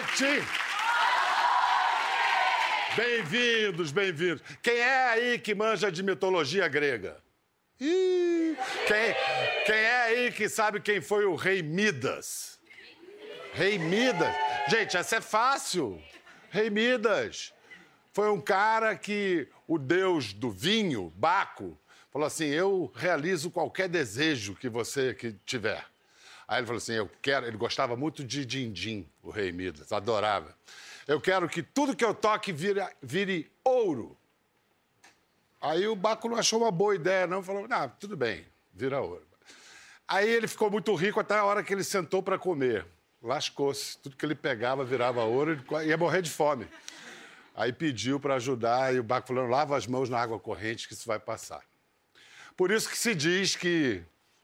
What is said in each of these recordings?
noite! Bem-vindos, bem-vindos. Quem é aí que manja de mitologia grega? Ih, quem, quem é aí que sabe quem foi o rei Midas? Rei Midas. Gente, essa é fácil. Rei Midas. Foi um cara que o deus do vinho, Baco, falou assim: Eu realizo qualquer desejo que você que tiver. Aí ele falou assim: Eu quero. Ele gostava muito de din-din, o rei Midas, adorava. Eu quero que tudo que eu toque vire, vire ouro. Aí o Baco não achou uma boa ideia, não. Falou: Ah, tudo bem, vira ouro. Aí ele ficou muito rico até a hora que ele sentou para comer. Lascou-se. Tudo que ele pegava virava ouro, ele ia morrer de fome. Aí pediu para ajudar e o Baco falou: lava as mãos na água corrente que isso vai passar. Por isso que se diz que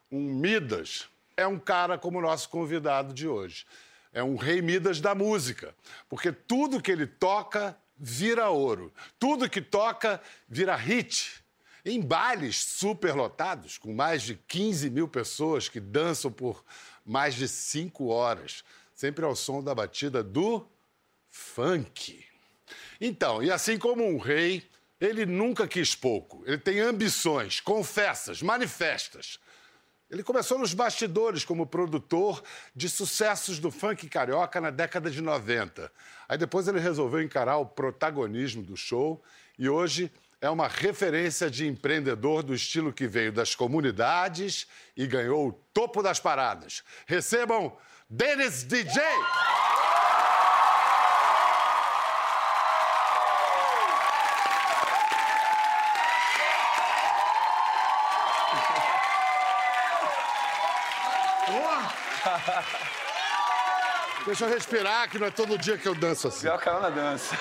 um Midas é um cara como o nosso convidado de hoje. É um rei Midas da música, porque tudo que ele toca vira ouro. Tudo que toca vira hit. Em bailes superlotados, com mais de 15 mil pessoas que dançam por mais de cinco horas, sempre ao som da batida do funk. Então, e assim como um rei, ele nunca quis pouco. Ele tem ambições, confessas, manifestas. Ele começou nos bastidores como produtor de sucessos do funk carioca na década de 90. Aí depois ele resolveu encarar o protagonismo do show e hoje é uma referência de empreendedor do estilo que veio das comunidades e ganhou o topo das paradas. Recebam Dennis DJ! Deixa eu respirar, que não é todo dia que eu danço assim. Pior caiu na dança.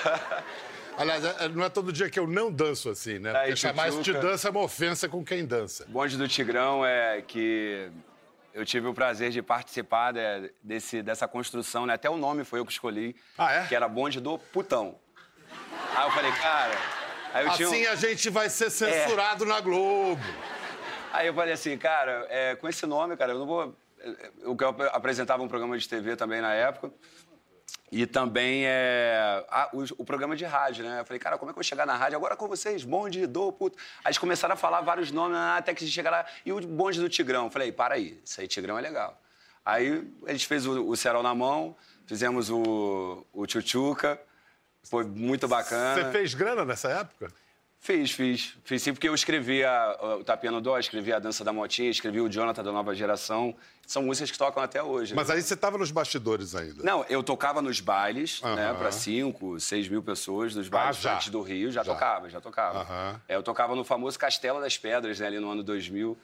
Aliás, é- não é todo dia que eu não danço assim, né? Aí, Porque chamar isso de dança é uma ofensa com quem dança. O bonde do Tigrão é que eu tive o prazer de participar de- desse, dessa construção, né? Até o nome foi eu que escolhi. Ah, é? Que era bonde do putão. Aí eu falei, cara... Eu tinha um- Assim a gente vai ser censurado na Globo. Aí eu falei assim, cara, é, com esse nome, cara, eu não vou. Eu, eu apresentava um programa de TV também na época. E também é, o, o programa de rádio, né? Eu falei, cara, como é que eu vou chegar na rádio agora com vocês? Bonde do puto. Aí eles começaram a falar vários nomes, ah, até que chegar lá. E o bonde do Tigrão. Eu falei, para aí, isso aí, Tigrão é legal. Aí a gente fez o, o Cerol na mão, fizemos o, o Tchutchuca. Foi muito bacana. Você fez grana nessa época? Fiz, fiz. Fiz sim, porque eu escrevi a, o Tapinha no Dó, escrevi a Dança da Motinha, escrevi o Jonathan da Nova Geração. São músicas que tocam até hoje. né? Mas aí você estava nos bastidores ainda. Não, eu tocava nos bailes, né, Aham. para cinco, seis mil pessoas, nos bailes Ah, já. antes do Rio, já, Já. tocava, já tocava. Aham. É, eu tocava no famoso Castelo das Pedras, né, ali no ano 2000.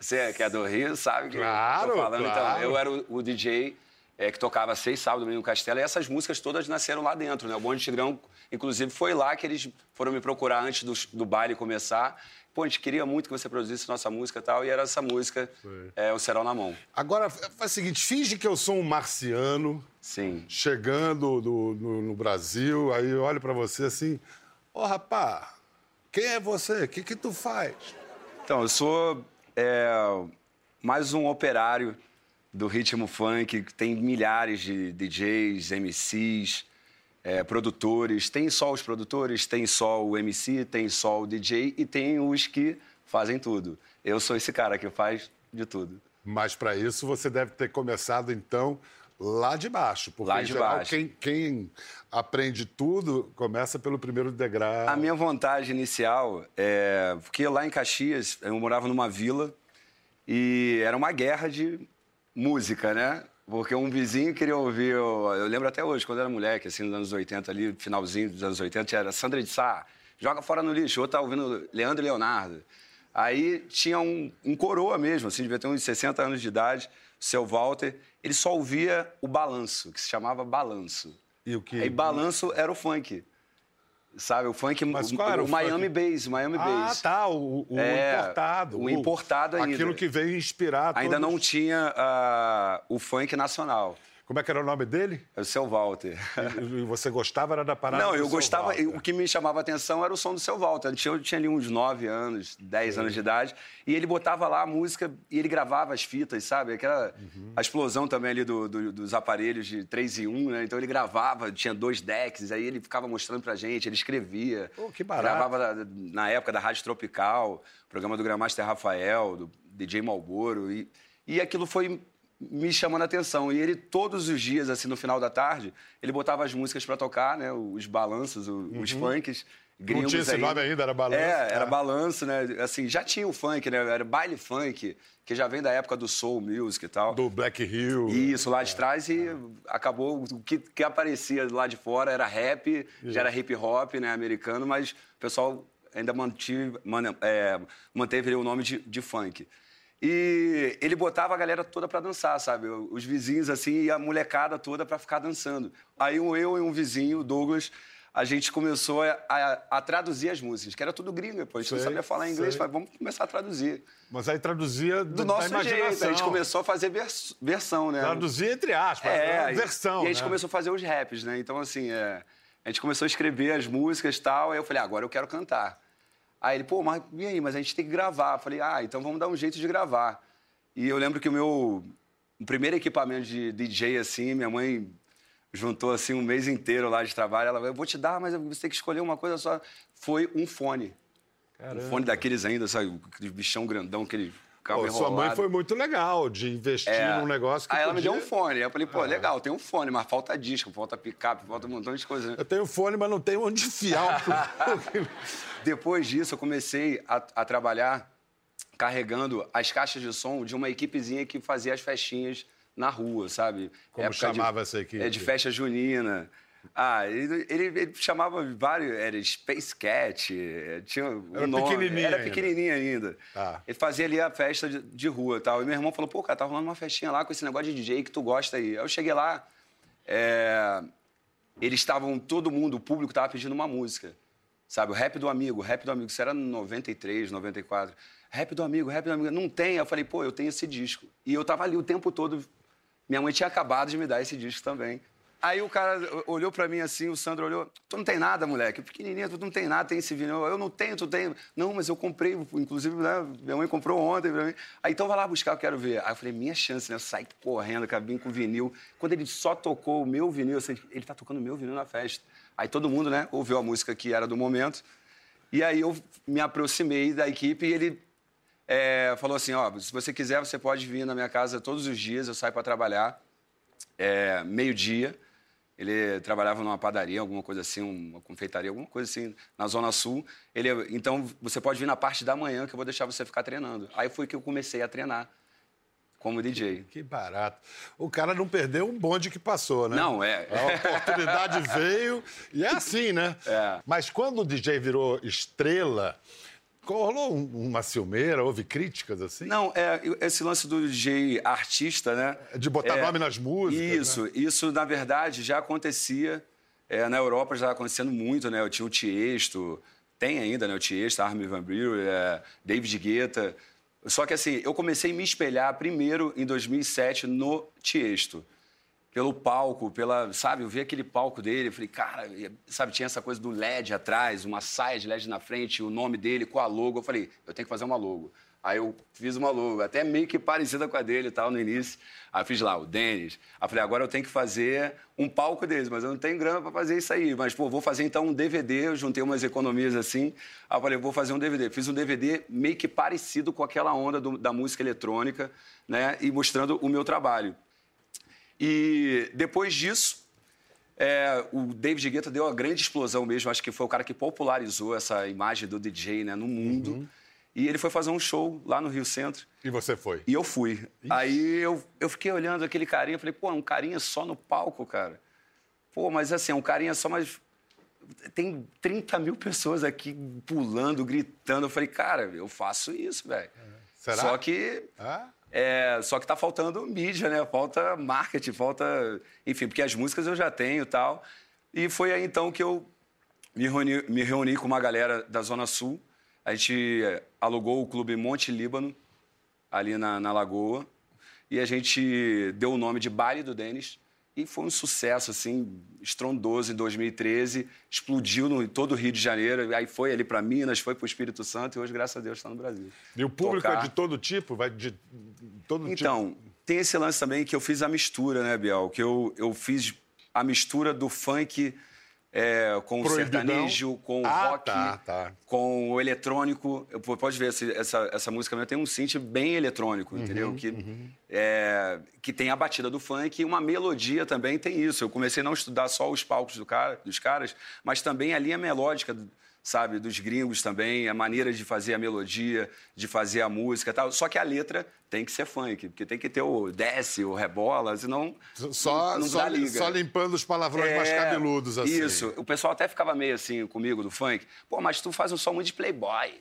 Você que é do Rio, sabe que Claro, eu tô falando. claro. Então, eu era o, o DJ é, que tocava seis sábados domingo no Castelo, e essas músicas todas nasceram lá dentro, né? O Bonde Tigrão, inclusive, foi lá que eles foram me procurar antes do, do baile começar. Pô, a gente queria muito que você produzisse nossa música e tal, e era essa música, é, O Serol na Mão. Agora, faz o seguinte, finge que eu sou um marciano Sim. chegando no, no- no Brasil, aí eu olho pra você assim, ô rapá, quem é você? O que que tu faz? Então, eu sou é, mais um operário do ritmo funk, tem milhares de DJs, MCs, é, produtores. Tem só os produtores, tem só o MC, tem só o DJ e tem os que fazem tudo. Eu sou esse cara que faz de tudo. Mas pra isso você deve ter começado, então, lá de baixo. Porque, Lá de geral, baixo. Quem, quem aprende tudo começa pelo primeiro degrau. A minha vontade inicial é. Porque lá em Caxias, eu morava numa vila e era uma guerra de música, né? Porque um vizinho queria ouvir. Eu, eu lembro até hoje, quando eu era moleque, assim, nos anos 80, ali, finalzinho dos anos 80, era Sandra de Sá, joga fora no lixo. Outro tá ouvindo Leandro e Leonardo. Aí tinha um, um coroa mesmo, assim, devia ter uns 60 anos de idade, o seu Walter. Ele só ouvia o balanço, que se chamava balanço. E o que? Aí balanço era o funk. Sabe, o funk, Mas o, o o Miami? Bass, Miami Ah, Bass. tá, o, o É, importado. o importado ainda. Aquilo que veio inspirar Ainda todos- não tinha ah, o funk nacional. Como é que era o nome dele? É o seu Walter. E você gostava era da parada Não, eu gostava. Walter. O que me chamava a atenção era o som do seu Walter. Eu tinha, eu tinha ali uns 9 anos, 10 anos de idade. E ele botava lá a música e ele gravava as fitas, sabe? Aquela Uhum. a explosão também ali do- do- dos aparelhos de 3 e 1, né? Então ele gravava, tinha dois decks, aí ele ficava mostrando pra gente, ele escrevia. Pô, que barato. Gravava na, época da Rádio Tropical, programa do Grandmaster Rafael, do DJ Malboro. E, e aquilo foi me chamando a atenção. E ele, todos os dias, assim, no final da tarde, ele botava as músicas pra tocar, né? Os balanços, os funks. Gringos Uhum. tinha esse ainda. nome ainda, era balanço? É, era Ah. balanço, né? Assim, já tinha o funk, né? Era baile funk, que já vem da época do soul music e tal. Do Black Hill. Isso, lá de trás e acabou. O que, que aparecia lá de fora era rap, já era hip hop, né, americano, mas o pessoal ainda mantive, man- é, manteve o nome de, de funk. E ele botava a galera toda pra dançar, sabe? Os vizinhos, assim, e a molecada toda pra ficar dançando. Aí eu e um vizinho, o Douglas, a gente começou a, a- a traduzir as músicas, que era tudo gringa, pô. A gente não Sei, sabia falar inglês, sei. falei, vamos começar a traduzir. Mas aí traduzia Do da nosso jeito, a gente começou a fazer vers- versão, né? Traduzia entre aspas, É, e- versão. E a gente né? começou a fazer os raps, né? Então, assim, é, a gente começou a escrever as músicas e tal. Aí eu falei, ah, agora eu quero cantar. Aí ele, pô, mas e aí? Mas a gente tem que gravar. Eu falei, ah, então vamos dar um jeito de gravar. E eu lembro que o meu o primeiro equipamento de DJ, assim, minha mãe juntou, assim, um mês inteiro lá de trabalho. Ela, eu vou te dar, mas você tem que escolher uma coisa só. Foi um fone. Um fone daqueles ainda, sabe? Aquele bichão grandão, aquele carro Pô, sua mãe foi muito legal de investir É. num negócio que Aí ela me deu um fone. Aí eu falei, pô, legal, tem um fone, mas falta disco, falta picape, falta um montão de coisa. né? Eu tenho fone, mas não tenho onde enfiar. Depois disso, eu comecei a, a trabalhar carregando as caixas de som de uma equipezinha que fazia as festinhas na rua, sabe? Como Época chamava de, essa equipe? É, de festa junina. Ah, ele, ele, ele chamava vários, era Space Cat, eh, tinha um Era nome, pequenininho era ainda. pequenininho ainda. Tá. Ele fazia ali a festa de, de rua e tal. E meu irmão falou, pô, cara, tá rolando uma festinha lá com esse negócio de DJ que tu gosta aí. Aí eu cheguei lá, é, eles estavam, todo mundo, o público estava pedindo uma música. Sabe, o rap do amigo, rap do amigo, isso era 93, 94. Rap do amigo, rap do amigo. Não tem. Eu falei, pô, eu tenho esse disco. E eu tava ali o tempo todo. Minha mãe tinha acabado de me dar esse disco também. Aí o cara olhou pra mim assim, o Sandro olhou. Tu não tem nada, moleque. Pequenininha, tu não tem nada, tem esse vinil. Eu não tenho, tu tem. Não, mas eu comprei, inclusive, né, minha mãe comprou ontem pra mim. Aí então vai lá buscar, eu quero ver. Aí eu falei, minha chance, né? Eu saí correndo, cabine com vinil. Quando ele só tocou o meu vinil, eu sei, ele tá tocando o meu vinil na festa. Aí todo mundo, né, ouviu a música que era do momento. E aí eu me aproximei da equipe e ele é, falou assim, ó, se você quiser, você pode vir na minha casa todos os dias, eu saio para trabalhar, é, meio-dia. Ele trabalhava numa padaria, alguma coisa assim, uma confeitaria, alguma coisa assim, na Zona Sul. Ele, então, você pode vir na parte da manhã que eu vou deixar você ficar treinando. Aí foi que eu comecei a treinar como DJ. Que barato. O cara não perdeu um bonde que passou, né? Não, é. A oportunidade veio e é assim, né? É. Mas quando o DJ virou estrela, rolou um- uma ciumeira, houve críticas assim? Não, é, esse lance do DJ artista, né? De botar É, nome nas músicas. né? Isso, isso na verdade já acontecia. é, na Europa já estava acontecendo muito, né? Eu tinha o Tiesto, tem ainda, né? O Tiesto, Armin Van Buuren, é, David Guetta. Só que assim, eu comecei a me espelhar primeiro em 2007 no Tiesto. Pelo palco, pela, sabe, eu vi aquele palco dele, falei, cara, sabe, tinha essa coisa do LED atrás, uma saia de LED na frente, o nome dele com a logo. Eu falei, eu tenho que fazer uma logo. Aí eu fiz uma logo, até meio que parecida com a dele e tal, no início. Aí fiz lá, o Denis. Aí falei, agora eu tenho que fazer um palco deles, mas eu não tenho grana para fazer isso aí. Mas, pô, vou fazer então um DVD, eu juntei umas economias assim. Aí falei, vou fazer um DVD. Fiz um DVD meio que parecido com aquela onda do- da música eletrônica, né? E mostrando o meu trabalho. E depois disso, é, o David Guetta deu uma grande explosão mesmo. Acho que foi o cara que popularizou essa imagem do DJ né, no mundo. E ele foi fazer um show lá no Rio Centro. E você foi? E eu fui. Aí eu, eu fiquei olhando aquele carinha, falei, pô, é um carinha só no palco, cara. Pô, mas assim, é um carinha só, mas tem 30 mil pessoas aqui pulando, gritando. Eu falei, cara, eu faço isso, velho. Será? Só que Ah? é, só que tá faltando mídia, né? Falta marketing, falta. Enfim, porque as músicas eu já tenho e tal. E foi aí então que eu me reuni, me reuni com uma galera da Zona Sul. A gente é, alugou o clube Monte Líbano, ali na, na Lagoa. E a gente deu o nome de Baile do Denis. E foi um sucesso, assim, estrondoso em 2013. Explodiu no todo o Rio de Janeiro. Aí foi ali para Minas, foi para o Espírito Santo e hoje, graças a Deus, está no Brasil. E o público Tocar... é de todo tipo? Vai de todo então, tipo? tem esse lance também que eu fiz a mistura, né, Biel? Que eu, eu fiz a mistura do funk é, com o sertanejo, com o ah, rock, tá, tá. com o eletrônico. Pode ver, essa, essa música minha tem um synth bem eletrônico, uhum, entendeu? Que, uhum. é, que tem a batida do funk e uma melodia também tem isso. Eu comecei a não estudar só os palcos do cara, dos caras, mas também a linha melódica sabe, dos gringos também, a maneira de fazer a melodia, de fazer a música tal. Só que a letra tem que ser funk, porque tem que ter o desce, o rebola, senão só, não, não só, liga. Só limpando os palavrões é, mais cabeludos, assim. Isso. O pessoal até ficava meio assim comigo do funk. Pô, mas tu faz um som muito de playboy.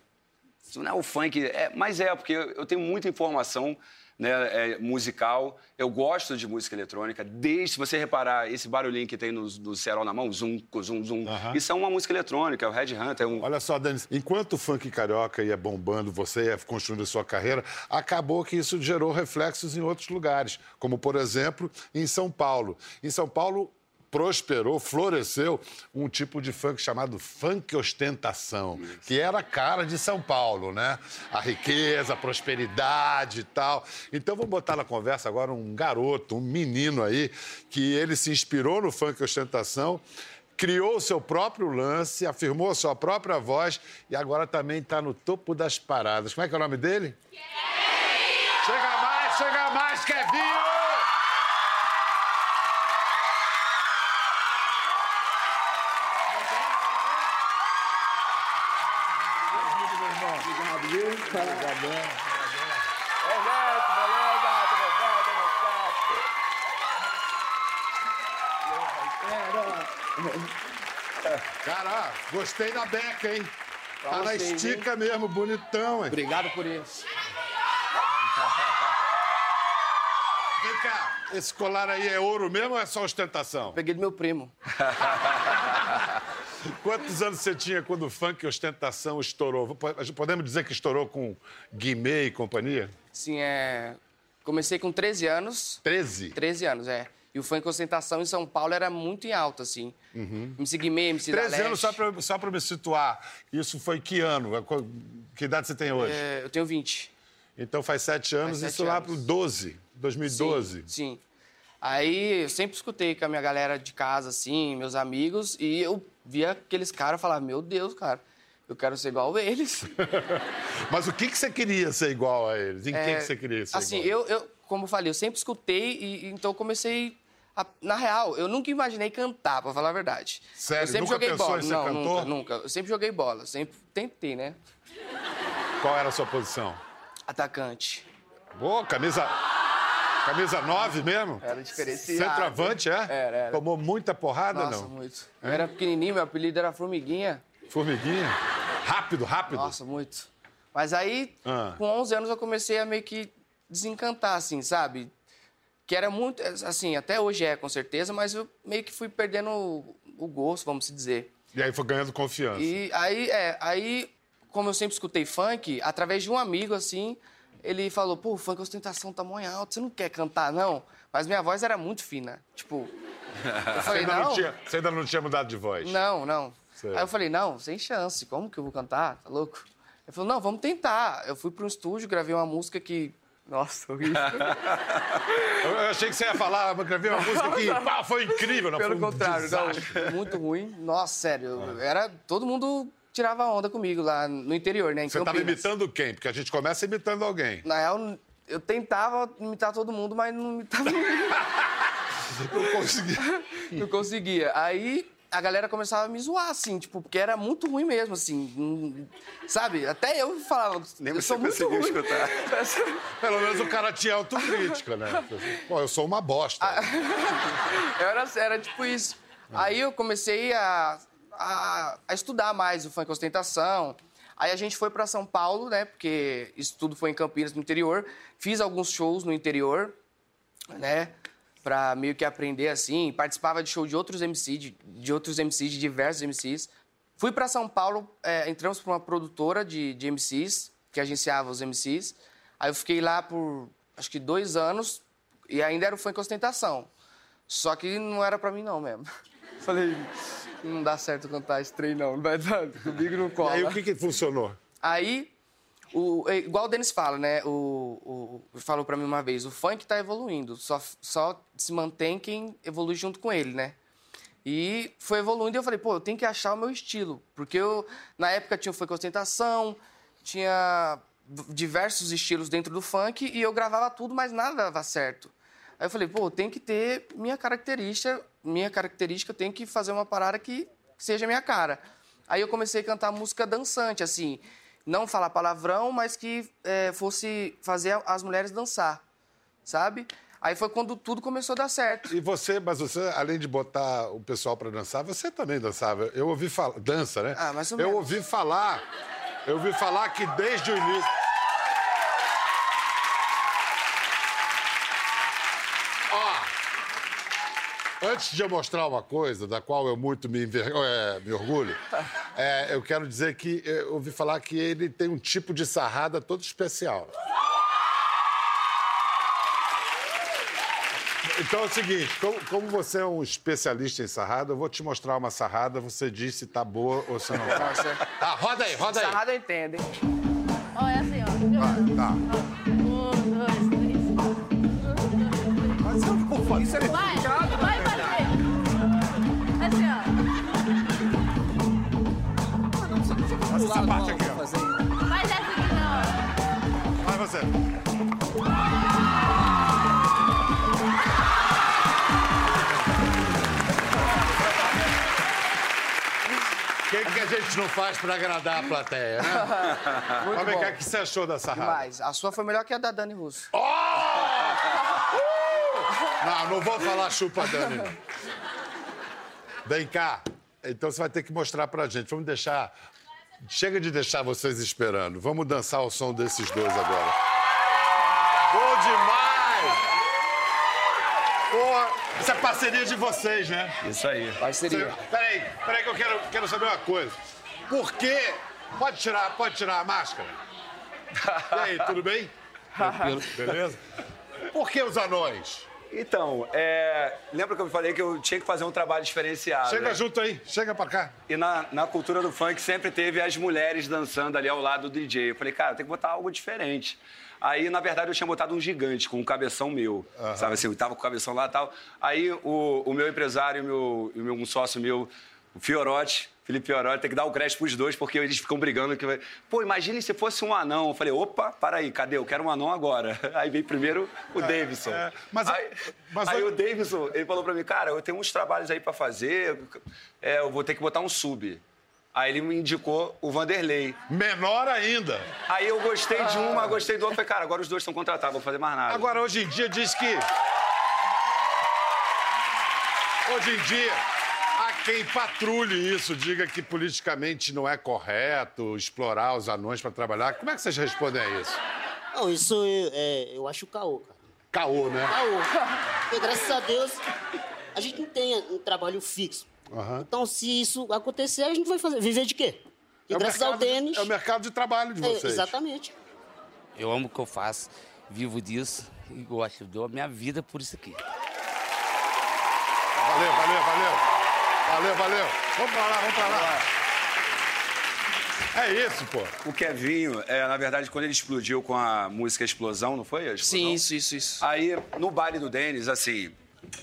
Isso não é o funk. É, mas é, porque eu tenho muita informação né, é, musical. Eu gosto de música eletrônica. Desde, se você reparar, esse barulhinho que tem no, no cerol na mão, zum, zum, zum, isso é uma música eletrônica, é o Red Hunter. É um... Olha só, Denis, enquanto o funk carioca ia bombando, você ia construindo a sua carreira, acabou que isso gerou reflexos em outros lugares, como, por exemplo, em São Paulo. Em São Paulo, prosperou, floresceu um tipo de funk chamado funk ostentação, Isso. que era a cara de São Paulo, né? A riqueza, a prosperidade e tal. Então vamos botar na conversa agora um garoto, um menino aí, que ele se inspirou no funk ostentação criou o seu próprio lance, afirmou a sua própria voz e agora também está no topo das paradas. Como é que é o nome dele? Kevinho! Chega mais, chega mais, Kevinho! Cara, gostei da beca, hein? Tá na estica mesmo, bonitão, hein? Obrigado por isso. Vem cá, esse colar aí é ouro mesmo ou é só ostentação? Peguei do meu primo. Quantos anos você tinha quando o funk ostentação estourou? Podemos dizer que estourou com Guimê e companhia? Sim, é. Comecei com 13 anos. 13? 13 anos, é. E o funk ostentação em São Paulo era muito em alta, assim. Uhum. MC Guimê, MC 13 anos, só pra, só pra me situar. Isso foi que ano? Que idade você tem hoje? É, eu tenho 20. Então faz sete anos, faz isso anos. lá pro 12, 2012. Sim, sim. Aí eu sempre escutei com a minha galera de casa, assim, meus amigos, e eu via aqueles caras e falava, meu Deus, cara, eu quero ser igual a eles. Mas o que, que você queria ser igual a eles? Em é, que, que você queria ser assim, igual? Assim, eu, eu, como eu falei, eu sempre escutei e então comecei a, na real, eu nunca imaginei cantar, pra falar a verdade. Sério? Eu sempre nunca joguei bola. Não, cantor? nunca, nunca. Eu sempre joguei bola, sempre tentei, né? Qual era a sua posição? Atacante. Boa, camisa. Camisa 9 mesmo? Era diferenciado. Centroavante, é? Era, era. Tomou muita porrada, Nossa, não? muito. Eu era pequenininho, meu apelido era Formiguinha. Formiguinha? Rápido, rápido? Nossa, muito. Mas aí, ah. com 11 anos, eu comecei a meio que desencantar, assim, sabe? Que era muito, assim, até hoje é, com certeza, mas eu meio que fui perdendo o, o gosto, vamos dizer. E aí foi ganhando confiança. E aí, é, aí, como eu sempre escutei funk, através de um amigo, assim, ele falou, pô, o funk ostentação tá muito alto, você não quer cantar, não? Mas minha voz era muito fina. Tipo, eu falei, você, ainda não, não tinha, você ainda não tinha mudado de voz? Não, não. Sei. Aí eu falei, não, sem chance, como que eu vou cantar? Tá louco? Ele falou, não, vamos tentar. Eu fui para um estúdio, gravei uma música que. Nossa, horrível. eu achei que você ia falar, gravei uma música que pá, foi incrível. Não, Pelo foi um contrário, não, muito ruim. Nossa, sério, ah. era todo mundo tirava onda comigo lá no interior, né? Você estava imitando quem? Porque a gente começa imitando alguém. Na real, eu tentava imitar todo mundo, mas não imitava ninguém. não conseguia. não conseguia. Aí a galera começava a me zoar, assim, tipo, porque era muito ruim mesmo, assim. Sabe? Até eu falava, Nem eu sou muito ruim. escutar. Pelo menos o cara tinha autocrítica, né? Pô, eu sou uma bosta. era, era tipo isso. Aí eu comecei a a, a estudar mais o funk ostentação. Aí a gente foi para São Paulo, né? Porque isso tudo foi em Campinas, no interior. Fiz alguns shows no interior, né? Pra meio que aprender assim. Participava de show de outros MCs, de, de outros MCs, de diversos MCs. Fui para São Paulo, é, entramos para uma produtora de, de MCs, que agenciava os MCs. Aí eu fiquei lá por acho que dois anos e ainda era o funk ostentação. Só que não era pra mim não mesmo. Falei, não dá certo cantar esse trem não, não vai dar, comigo não E cola. aí o que, que funcionou? Aí, o, é, igual o Denis fala, né? O, o, falou pra mim uma vez, o funk tá evoluindo, só, só se mantém quem evolui junto com ele, né? E foi evoluindo e eu falei, pô, eu tenho que achar o meu estilo. Porque eu, na época, tinha o funk ostentação, tinha diversos estilos dentro do funk e eu gravava tudo, mas nada dava certo. Aí eu falei, pô, tem que ter minha característica, minha característica, tenho que fazer uma parada que seja minha cara. Aí eu comecei a cantar música dançante, assim, não falar palavrão, mas que eh, fosse fazer as mulheres dançar, sabe? Aí foi quando tudo começou a dar certo. E você, mas você, além de botar o pessoal pra dançar, você também dançava. Eu ouvi falar. Dança, né? Ah, mais ou Eu ouvi falar. Eu ouvi falar que desde o início. Ó, antes de eu mostrar uma coisa da qual eu muito me, enver... é, me orgulho, é, eu quero dizer que eu ouvi falar que ele tem um tipo de sarrada todo especial. Então é o seguinte, como, como você é um especialista em sarrada, eu vou te mostrar uma sarrada, você diz se tá boa ou se não tá. Tá, roda aí, roda aí. sarrada eu entendo, hein? Ó, é assim, ó. Tá. Eu não vou fazer. Vai, vai fazer. Assim, ó. Faz essa parte aqui, ó. Faz essa aqui não. Vai você. O que, que a gente não faz pra agradar a plateia, né? Muito bom. cá, o que você achou da sarrada? Mas a sua foi melhor que a da Dani Russo. Não, não vou falar chupa Dani, não. Vem cá. Então você vai ter que mostrar pra gente. Vamos deixar. Chega de deixar vocês esperando. Vamos dançar ao som desses dois agora. Bom demais! Pô, isso é parceria de vocês, né? Isso aí. Parceria. Você- Peraí, peraí que eu quero, quero saber uma coisa. Por que... Pode tirar, pode tirar a máscara? E aí, tudo bem? Beleza? Por que os anões? Então, é, lembra que eu falei que eu tinha que fazer um trabalho diferenciado? Chega né? junto aí, chega pra cá. E na, na cultura do funk sempre teve as mulheres dançando ali ao lado do DJ. Eu falei, cara, tem que botar algo diferente. Aí, na verdade, eu tinha botado um gigante com um cabeção meu. Sabe assim, eu tava com o cabeção lá e tal. Aí o, o meu empresário, o meu, e o meu, um sócio meu, o Fiorotti, Felipe Fiorotti, tem que dar o crédito pros dois, porque eles ficam brigando. Que... vai- Pô, imagine se fosse um anão. Eu falei, opa, para aí, cadê? Eu quero um anão agora. Aí veio primeiro o Davidson. é, mas- aí, mas- aí o Davidson, ele falou pra mim, cara, eu tenho uns trabalhos aí pra fazer, é, eu vou ter que botar um sub. Aí ele me indicou o Vanderlei. Menor ainda. Aí eu gostei de uma, gostei do outro. Falei, cara, agora os dois estão contratados, vou fazer mais nada. Agora, hoje em dia, diz que. Hoje em dia, quem patrulhe isso, diga que politicamente não é correto explorar os anões para trabalhar. Como é que vocês respondem a isso? Não, isso é, é, eu acho caô, cara. Caô, né? Caô. Porque graças a Deus a gente não tem um trabalho fixo. Aham. Então, se isso acontecer, a gente vai fazer. Viver de quê? E É o graças ao mercado de- Denis. É o mercado de trabalho de é, vocês. exatamente. Eu amo o que eu faço, vivo disso e gosto. Eu dou a minha vida por isso aqui. Valeu, valeu, valeu. Valeu, valeu. Vamos pra lá, vamos pra lá. É isso, pô. O Kevinho, é, na verdade, quando ele explodiu com a música Explosão, não foi? A Explosão? Sim, isso, isso, isso. Aí, no baile do Denis, assim,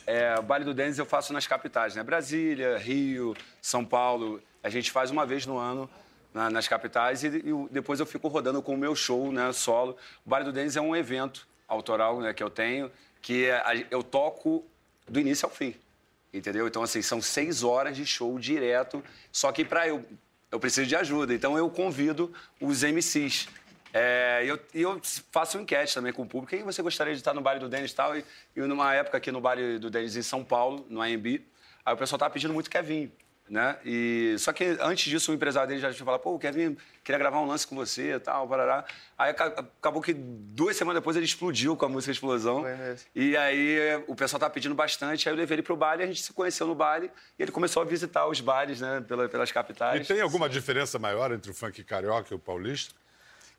é, o baile do Denis eu faço nas capitais, né? Brasília, Rio, São Paulo. A gente faz uma vez no ano na- nas capitais e, e depois eu fico rodando com o meu show, né, solo. O baile do Denis é um evento autoral né, que eu tenho, que é- eu toco do início ao fim. Entendeu? Então, assim, são seis horas de show direto. Só que para eu, eu preciso de ajuda. Então, eu convido os MCs. É, e eu, eu faço enquete também com o público. Quem você gostaria de estar no baile do Denis e tal? E, numa época aqui no baile do Denis em São Paulo, no AMB, aí o pessoal tava pedindo muito Kevin. Né? E, só que antes disso, o empresário dele já tinha falado, pô, Kevin queria gravar um lance com você e tal, parará. Aí aca- acabou que duas semanas depois ele explodiu com a música Explosão. Foi mesmo. E aí o pessoal tava pedindo bastante, aí eu levei ele pro baile, a gente se conheceu no baile e ele começou a visitar os bailes, né, pela- pelas E capitais. tem alguma diferença maior entre o funk carioca e o paulista?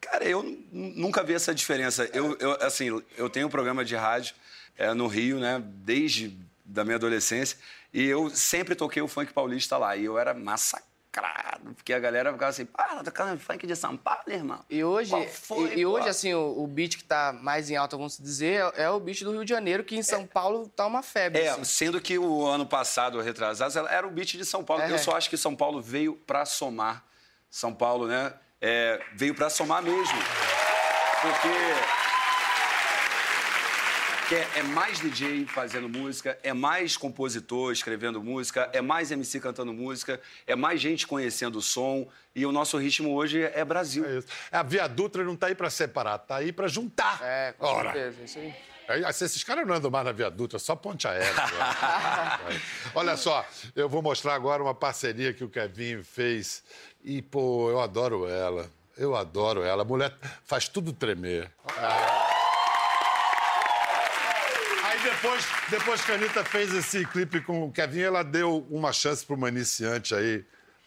Cara, eu nunca vi essa diferença. Eu, eu, assim, eu tenho um programa de rádio é, no Rio, né, desde da minha adolescência. E eu sempre toquei o funk paulista lá. E eu era massacrado, porque a galera ficava assim, pá, tá tocando funk de São Paulo, irmão. E hoje, foi, e, e hoje assim, o, o beat que tá mais em alta, vamos dizer, é, é o beat do Rio de Janeiro, que em São Paulo tá uma febre. É, assim. sendo que o ano passado, retrasado, era o beat de São Paulo. É. Eu só acho que São Paulo veio pra somar. São Paulo, né? é, veio pra somar mesmo. Porque é, é mais DJ fazendo música, é mais compositor escrevendo música, é mais MC cantando música, é mais gente conhecendo o som. E o nosso ritmo hoje é Brasil. É isso. A Via Dutra não tá aí pra separar, tá aí pra juntar. É, com Ora. certeza, isso aí. Aí, assim, esses caras não andam mais na Via Dutra, só ponte aérea. Olha só, eu vou mostrar agora uma parceria que o Kevin fez. E, pô, eu adoro ela. Eu adoro ela. A mulher faz tudo tremer. Aí depois, depois que a Anitta fez esse clipe com o Kevin, ela deu uma chance para uma iniciante aí,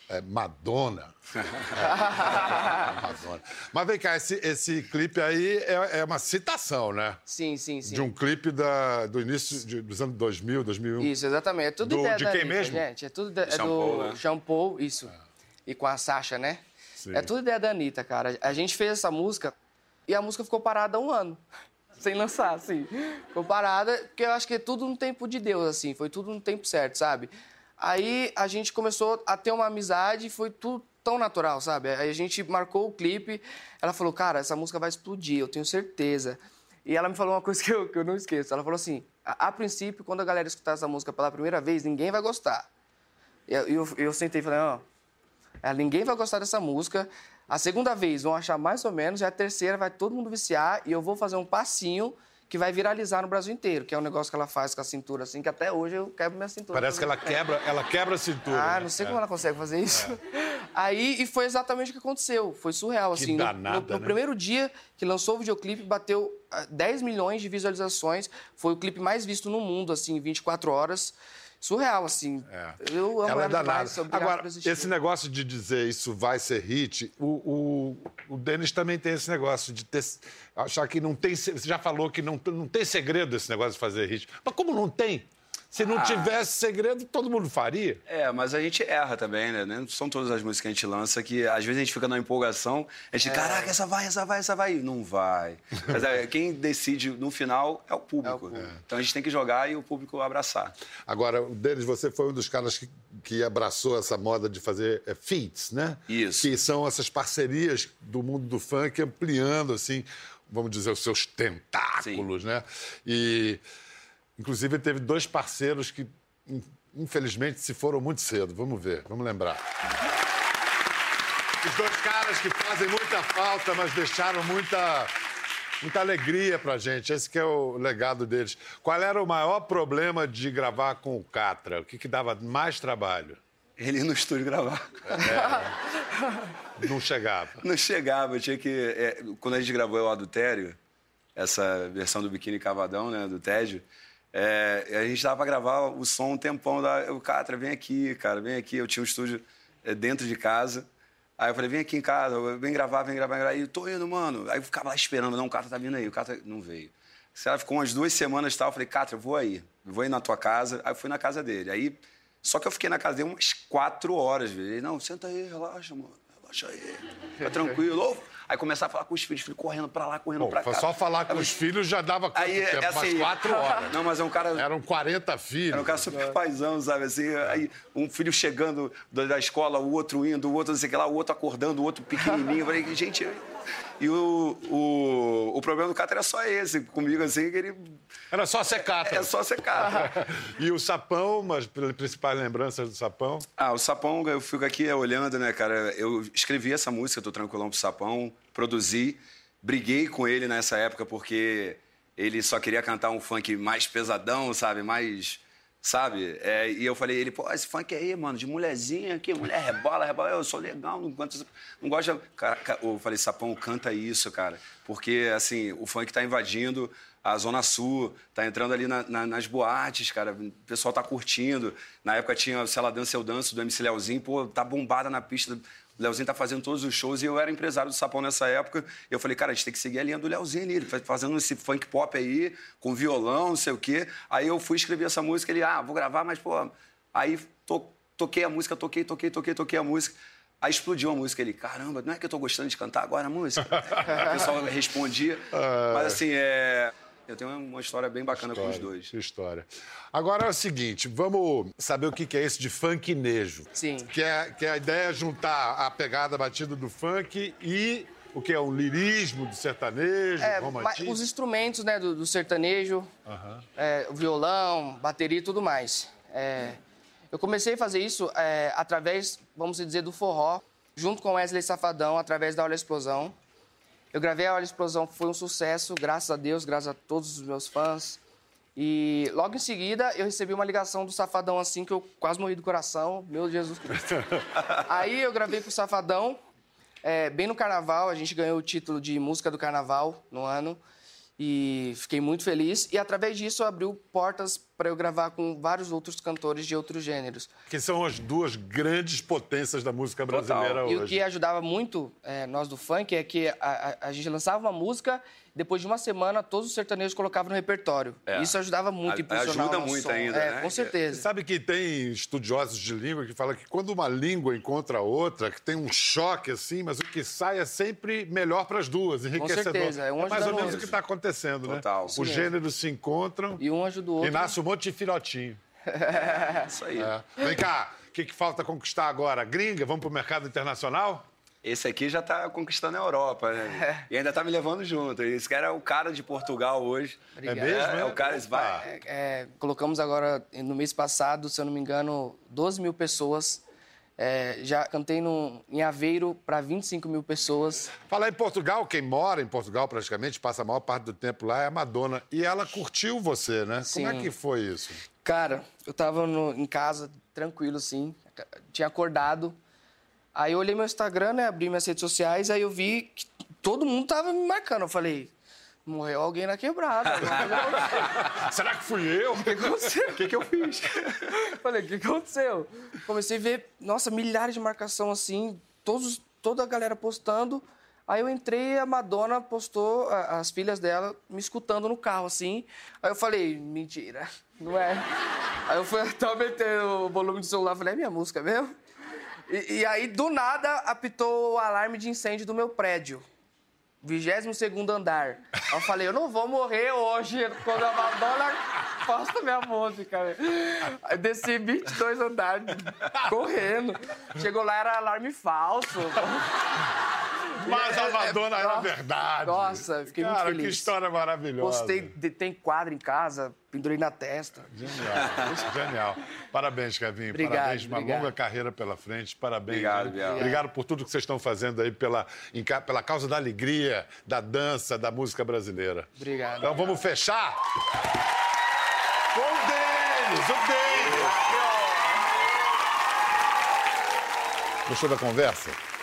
é, Madonna. É, Madonna. Mas vem cá, esse, esse clipe aí é, é uma citação, né? Sim, sim, sim. De um clipe da- do início de- dos anos 2000, 2001. Isso, exatamente. É tudo Do- ideia de da quem Anitta, mesmo? gente. É tudo de, é do Paul, né? Sean Paul, isso. E com a Sasha, né? Sim. É tudo ideia da Anitta, cara. A gente fez essa música e a música ficou parada há um ano. Sem lançar, assim. Ficou parada, porque eu acho que é tudo no tempo de Deus, assim. Foi tudo no tempo certo, sabe? Aí a gente começou a ter uma amizade e foi tudo tão natural, sabe? Aí a gente marcou o clipe, ela falou, cara, essa música vai explodir, eu tenho certeza. E ela me falou uma coisa que eu, que eu não esqueço. Ela falou assim, a, a princípio, quando a galera escutar essa música pela primeira vez, ninguém vai gostar. E eu, eu, eu sentei e falei, ó, ela, ninguém vai gostar dessa música. A segunda vez vão achar mais ou menos, e a terceira vai todo mundo viciar e eu vou fazer um passinho que vai viralizar no Brasil inteiro, que é um negócio que ela faz com a cintura assim, que até hoje eu quebro minha cintura. Parece que ela quebra, ela quebra a cintura. Ah, né? não sei É. como ela consegue fazer isso. Aí, e foi exatamente o que aconteceu. Foi surreal, Que assim. No- danada, no, no né? primeiro dia que lançou o videoclipe, bateu ah, 10 milhões de visualizações. Foi o clipe mais visto no mundo, assim, em 24 horas. Surreal, assim. É. Eu amo Ela é ela, danada. demais. Agora, esse negócio de dizer isso vai ser hit, o, o, o Denis também tem esse negócio de ter, achar que não tem. Você já falou que não, não tem segredo esse negócio de fazer hit. Mas como não tem? Se Ah. não tivesse segredo, todo mundo faria. É, mas a gente erra também, né? Não são todas as músicas que a gente lança que às vezes a gente fica na empolgação, a É. gente, caraca, essa vai, essa vai, essa vai. Não vai. Mas é, quem decide no final é o público. Então a gente tem que jogar e o público abraçar. Agora, o Denis, você foi um dos caras que, que abraçou essa moda de fazer é, feats, né? Isso. Que são essas parcerias do mundo do funk ampliando, assim, vamos dizer, os seus tentáculos, né? E, inclusive, teve dois parceiros que, in- infelizmente, se foram muito cedo. Vamos ver, vamos lembrar. Os dois caras que fazem muita falta, mas deixaram muita, muita alegria pra gente. Esse que é o legado deles. Qual era o maior problema de gravar com o Catra? O que, que dava mais trabalho? Ele ia no estúdio gravar. Não chegava. Não chegava, tinha que. é, quando a gente gravou o Adultério, essa versão do Biquíni Cavadão, né, do Tédio, é, a gente tava pra gravar o som um tempão da. O Catra, vem aqui, cara, vem aqui. Eu tinha um estúdio é, dentro de casa. Aí eu falei, vem aqui em casa, vem gravar, vem gravar, vem gravar. E eu tô indo, mano. Aí eu ficava lá esperando, não, o Catra tá vindo aí. O Catra não veio. Se ela ficou umas duas semanas e tal, eu falei, Catra, eu vou aí. Eu vou ir na tua casa. Aí eu fui na casa dele. Aí, só que eu fiquei na casa dele umas quatro horas, velho. Ele, não, senta aí, relaxa, mano. Relaxa aí. Fica tranquilo. Aí começar a falar com os filhos, filho correndo pra lá, correndo Bom, pra cá. só falar com Aí, os filhos já dava quanto Aí, tempo? é assim, Umas quatro horas. Não, mas é um cara... Eram 40 filhos. Era um cara super paizão, sabe? Assim, aí um filho chegando da escola, o outro indo, o outro não sei o que lá, o outro acordando, o outro pequenininho. Eu falei, gente... E o, o, o problema do Catra era só esse. Comigo, assim, que ele... Era só ser Catra. É só ser Catra. E o Sapão, mas principais lembranças do Sapão? Ah, o Sapão, eu fico aqui olhando, né, cara? Eu escrevi essa música, Tô Tranquilão pro Sapão, produzi, briguei com ele nessa época porque ele só queria cantar um funk mais pesadão, sabe? Mais. Sabe? É, e eu falei, ele, pô, esse funk aí, mano, de mulherzinha aqui, mulher rebola, rebola, eu sou legal, não, canto, não gosto. Cara, ca- eu falei, Sapão, canta isso, cara. Porque, assim, o funk tá invadindo a Zona Sul, tá entrando ali na- na- nas boates, cara, o pessoal tá curtindo. Na época tinha o Ela Dança, Eu Danço, do MC Leozinho, pô, tá bombada na pista. O Leozinho tá fazendo todos os shows e eu era empresário do Sapão nessa época. Eu falei, cara, a gente tem que seguir a linha do Leozinho ali. Ele fazendo esse funk pop aí, com violão, não sei o quê. Aí eu fui escrever essa música, ele, ah, vou gravar, mas, pô. Aí to- toquei a música, toquei, toquei, toquei, toquei a música. Aí explodiu a música ali. Caramba, não é que eu tô gostando de cantar agora a música? o pessoal respondia. Mas assim, é. Eu tenho uma história bem bacana com os dois. Que história. Agora é o seguinte, vamos saber o que é esse de funknejo. Sim. Que é, que é a ideia é juntar a pegada batida do funk e o que é um lirismo do sertanejo, É, ma- romantismo. os instrumentos né, do, do sertanejo, é, o violão, bateria e tudo mais. É, eu comecei a fazer isso é, através, vamos dizer, do forró, junto com Wesley Safadão, através da Olha Explosão. Eu gravei a Olha Explosão, foi um sucesso, graças a Deus, graças a todos os meus fãs. E logo em seguida eu recebi uma ligação do Safadão assim que eu quase morri do coração. Meu Jesus Cristo. Aí eu gravei com o Safadão, é, bem no carnaval, a gente ganhou o título de música do carnaval no ano. E fiquei muito feliz. E através disso abriu portas para eu gravar com vários outros cantores de outros gêneros. Que são as duas grandes potências da música brasileira E o hoje. que ajudava muito é, nós do funk é que a, a- a gente lançava uma música, depois de uma semana, todos os sertanejos colocavam no repertório. É. Isso ajudava muito a A- impulsionar ajuda muito som. ainda, É, né? Com Você certeza. sabe que tem estudiosos de língua que falam que quando uma língua encontra outra, que tem um choque assim, mas o que sai é sempre melhor para as duas, enriquecedor. certeza, é um mais ou menos o outro. que está acontecendo, Total. né? Os gêneros se encontram E um ajuda o e outro. nasce monte de filhotinho. Isso aí. É. Vem cá, o que, que falta conquistar agora? Gringa? Vamos para o mercado internacional? Esse aqui já tá conquistando a Europa, né? E ainda tá me levando junto. Esse cara é o cara de Portugal hoje. Obrigado. É mesmo? É, é o cara, vai. É, é, colocamos agora, no mês passado, se eu não me engano, 12 mil pessoas. É, já cantei no, em Aveiro para 25 mil pessoas. Falar em Portugal, quem mora em Portugal praticamente, passa a maior parte do tempo lá, é a Madonna. E ela curtiu você, né? Como é Sim. que foi isso? Cara, eu tava no- em casa, tranquilo, assim, tinha acordado. Aí eu olhei meu Instagram, né, abri minhas redes sociais, aí eu vi que todo mundo tava me marcando. Eu falei, morreu alguém na quebrada. Será que fui eu? O que aconteceu? O que, que eu fiz? Falei, o que aconteceu? Comecei a ver, nossa, milhares de marcação assim, todos, toda a galera postando. Aí eu entrei e a Madonna postou a- as filhas dela me escutando no carro, assim. Aí eu falei, mentira, não é. Aí eu fui até aumentar o volume do celular, falei, é minha música mesmo? E, e aí, do nada, apitou o alarme de incêndio do meu prédio. 22 andar. Eu falei, eu não vou morrer hoje quando a Madonna posta minha música. Aí desci 22 andares, correndo. Chegou lá, era alarme falso. Mas a Madonna era Nossa, verdade. Nossa, fiquei muito Cara, feliz. que história maravilhosa. Postei, de- tem quadro em casa, pendurei na testa. Genial. Genial. Parabéns, Kevinho. Obrigado, Parabéns. Uma obrigado. longa carreira pela frente. Parabéns. Obrigado, hein? Biel. Obrigado por tudo que vocês estão fazendo aí pela, em pela causa da alegria, da dança, da música brasileira. Obrigado. Então vamos fechar com o Denis, o Denis. Gostou da conversa?